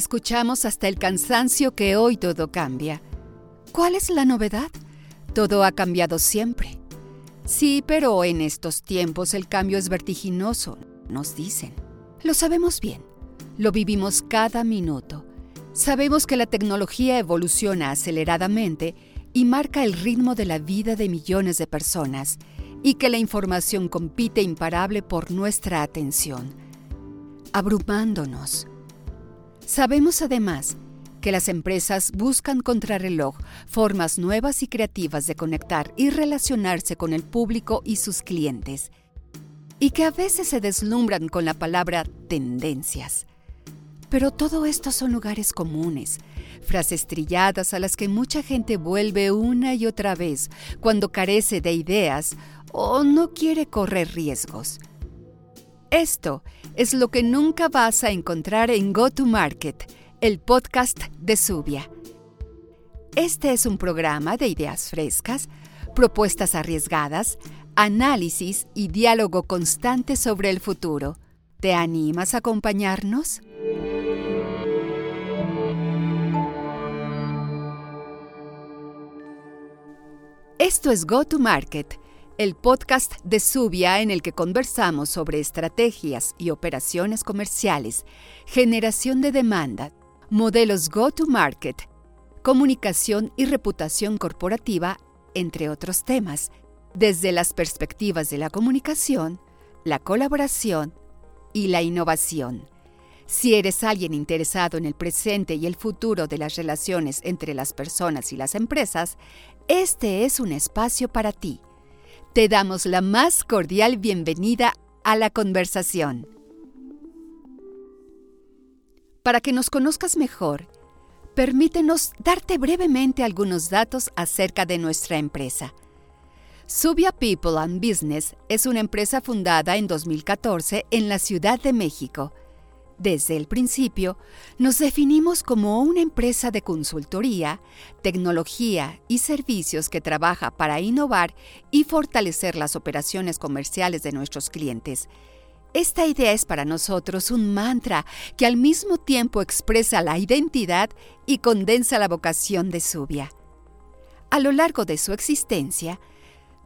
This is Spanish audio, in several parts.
Escuchamos hasta el cansancio que hoy todo cambia. ¿Cuál es la novedad? Todo ha cambiado siempre. Sí, pero en estos tiempos el cambio es vertiginoso, nos dicen. Lo sabemos bien, lo vivimos cada minuto. Sabemos que la tecnología evoluciona aceleradamente y marca el ritmo de la vida de millones de personas y que la información compite imparable por nuestra atención, abrumándonos. Sabemos además que las empresas buscan contrarreloj formas nuevas y creativas de conectar y relacionarse con el público y sus clientes, y que a veces se deslumbran con la palabra tendencias. Pero todo esto son lugares comunes, frases trilladas a las que mucha gente vuelve una y otra vez cuando carece de ideas o no quiere correr riesgos. Esto es lo que nunca vas a encontrar en Go to Market, el podcast de Subia. Este es un programa de ideas frescas, propuestas arriesgadas, análisis y diálogo constante sobre el futuro. ¿Te animas a acompañarnos? Esto es Go to Market, el podcast de Subia en el que conversamos sobre estrategias y operaciones comerciales, generación de demanda, modelos go-to-market, comunicación y reputación corporativa, entre otros temas, desde las perspectivas de la comunicación, la colaboración y la innovación. Si eres alguien interesado en el presente y el futuro de las relaciones entre las personas y las empresas, este es un espacio para ti. Te damos la más cordial bienvenida a la conversación. Para que nos conozcas mejor, permítenos darte brevemente algunos datos acerca de nuestra empresa. Subia People and Business es una empresa fundada en 2014 en la Ciudad de México. Desde el principio, nos definimos como una empresa de consultoría, tecnología y servicios que trabaja para innovar y fortalecer las operaciones comerciales de nuestros clientes esta idea es para nosotros un mantra que al mismo tiempo expresa la identidad y condensa la vocación de Subia. A lo largo de su existencia,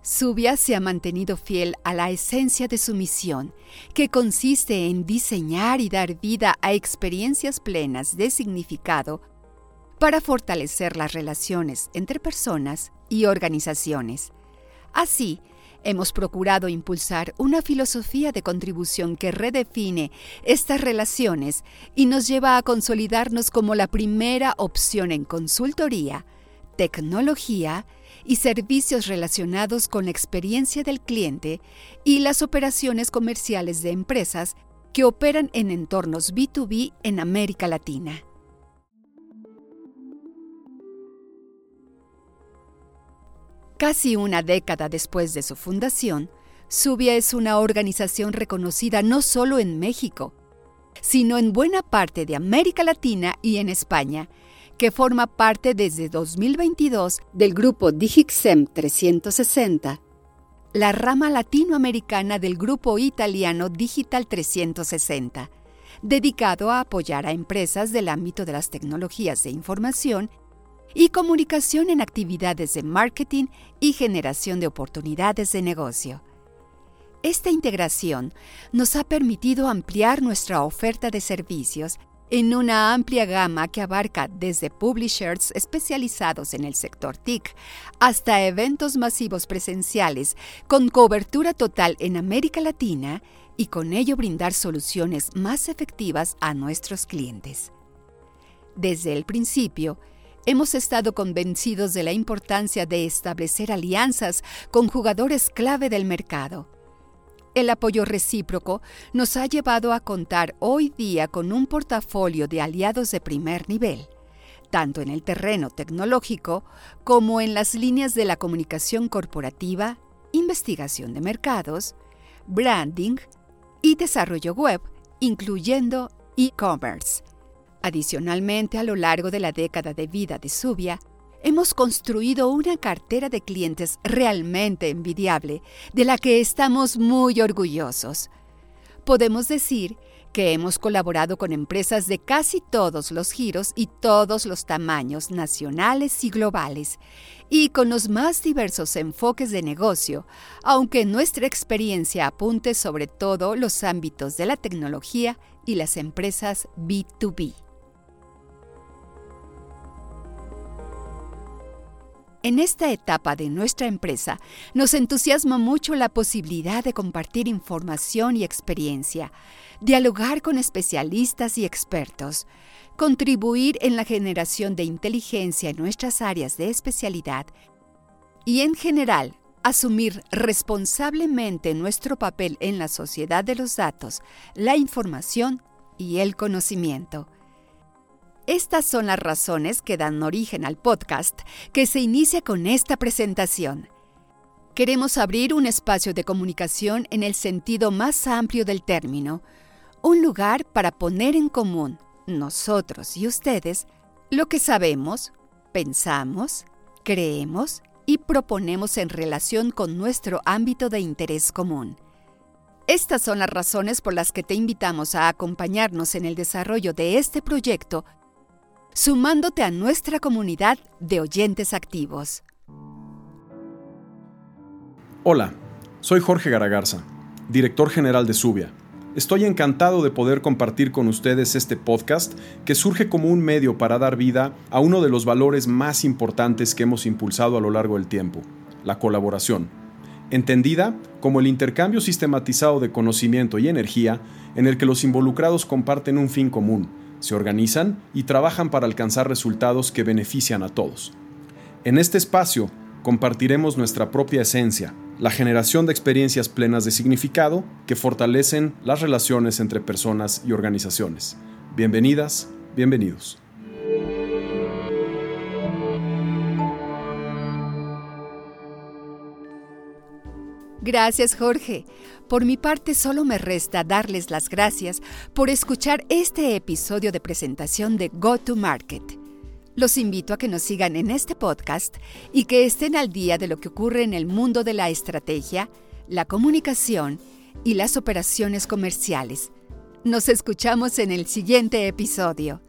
Subia se ha mantenido fiel a la esencia de su misión, que consiste en diseñar y dar vida a experiencias plenas de significado para fortalecer las relaciones entre personas y organizaciones. Así, Hemos procurado impulsar una filosofía de contribución que redefine estas relaciones y nos lleva a consolidarnos como la primera opción en consultoría, tecnología y servicios relacionados con la experiencia del cliente y las operaciones comerciales de empresas que operan en entornos B2B en América Latina. Casi una década después de su fundación, Subia es una organización reconocida no solo en México, sino en buena parte de América Latina y en España, que forma parte desde 2022 del grupo Digixem 360, la rama latinoamericana del grupo italiano Digital 360, dedicado a apoyar a empresas del ámbito de las tecnologías de información y comunicación en actividades de marketing y generación de oportunidades de negocio. Esta integración nos ha permitido ampliar nuestra oferta de servicios en una amplia gama que abarca desde publishers especializados en el sector TIC hasta eventos masivos presenciales con cobertura total en América Latina y con ello brindar soluciones más efectivas a nuestros clientes. Desde el principio, Hemos estado convencidos de la importancia de establecer alianzas con jugadores clave del mercado. El apoyo recíproco nos ha llevado a contar hoy día con un portafolio de aliados de primer nivel, tanto en el terreno tecnológico como en las líneas de la comunicación corporativa, investigación de mercados, branding y desarrollo web, incluyendo e-commerce. Adicionalmente, a lo largo de la década de vida de Subia, hemos construido una cartera de clientes realmente envidiable, de la que estamos muy orgullosos. Podemos decir que hemos colaborado con empresas de casi todos los giros y todos los tamaños nacionales y globales, y con los más diversos enfoques de negocio, aunque nuestra experiencia apunte sobre todo los ámbitos de la tecnología y las empresas B2B. En esta etapa de nuestra empresa nos entusiasma mucho la posibilidad de compartir información y experiencia, dialogar con especialistas y expertos, contribuir en la generación de inteligencia en nuestras áreas de especialidad y en general asumir responsablemente nuestro papel en la sociedad de los datos, la información y el conocimiento. Estas son las razones que dan origen al podcast que se inicia con esta presentación. Queremos abrir un espacio de comunicación en el sentido más amplio del término, un lugar para poner en común, nosotros y ustedes, lo que sabemos, pensamos, creemos y proponemos en relación con nuestro ámbito de interés común. Estas son las razones por las que te invitamos a acompañarnos en el desarrollo de este proyecto sumándote a nuestra comunidad de oyentes activos. Hola, soy Jorge Garagarza, director general de Subia. Estoy encantado de poder compartir con ustedes este podcast que surge como un medio para dar vida a uno de los valores más importantes que hemos impulsado a lo largo del tiempo, la colaboración, entendida como el intercambio sistematizado de conocimiento y energía en el que los involucrados comparten un fin común, se organizan y trabajan para alcanzar resultados que benefician a todos. En este espacio compartiremos nuestra propia esencia, la generación de experiencias plenas de significado que fortalecen las relaciones entre personas y organizaciones. Bienvenidas, bienvenidos. Gracias, Jorge. Por mi parte, solo me resta darles las gracias por escuchar este episodio de presentación de Go to Market. Los invito a que nos sigan en este podcast y que estén al día de lo que ocurre en el mundo de la estrategia, la comunicación y las operaciones comerciales. Nos escuchamos en el siguiente episodio.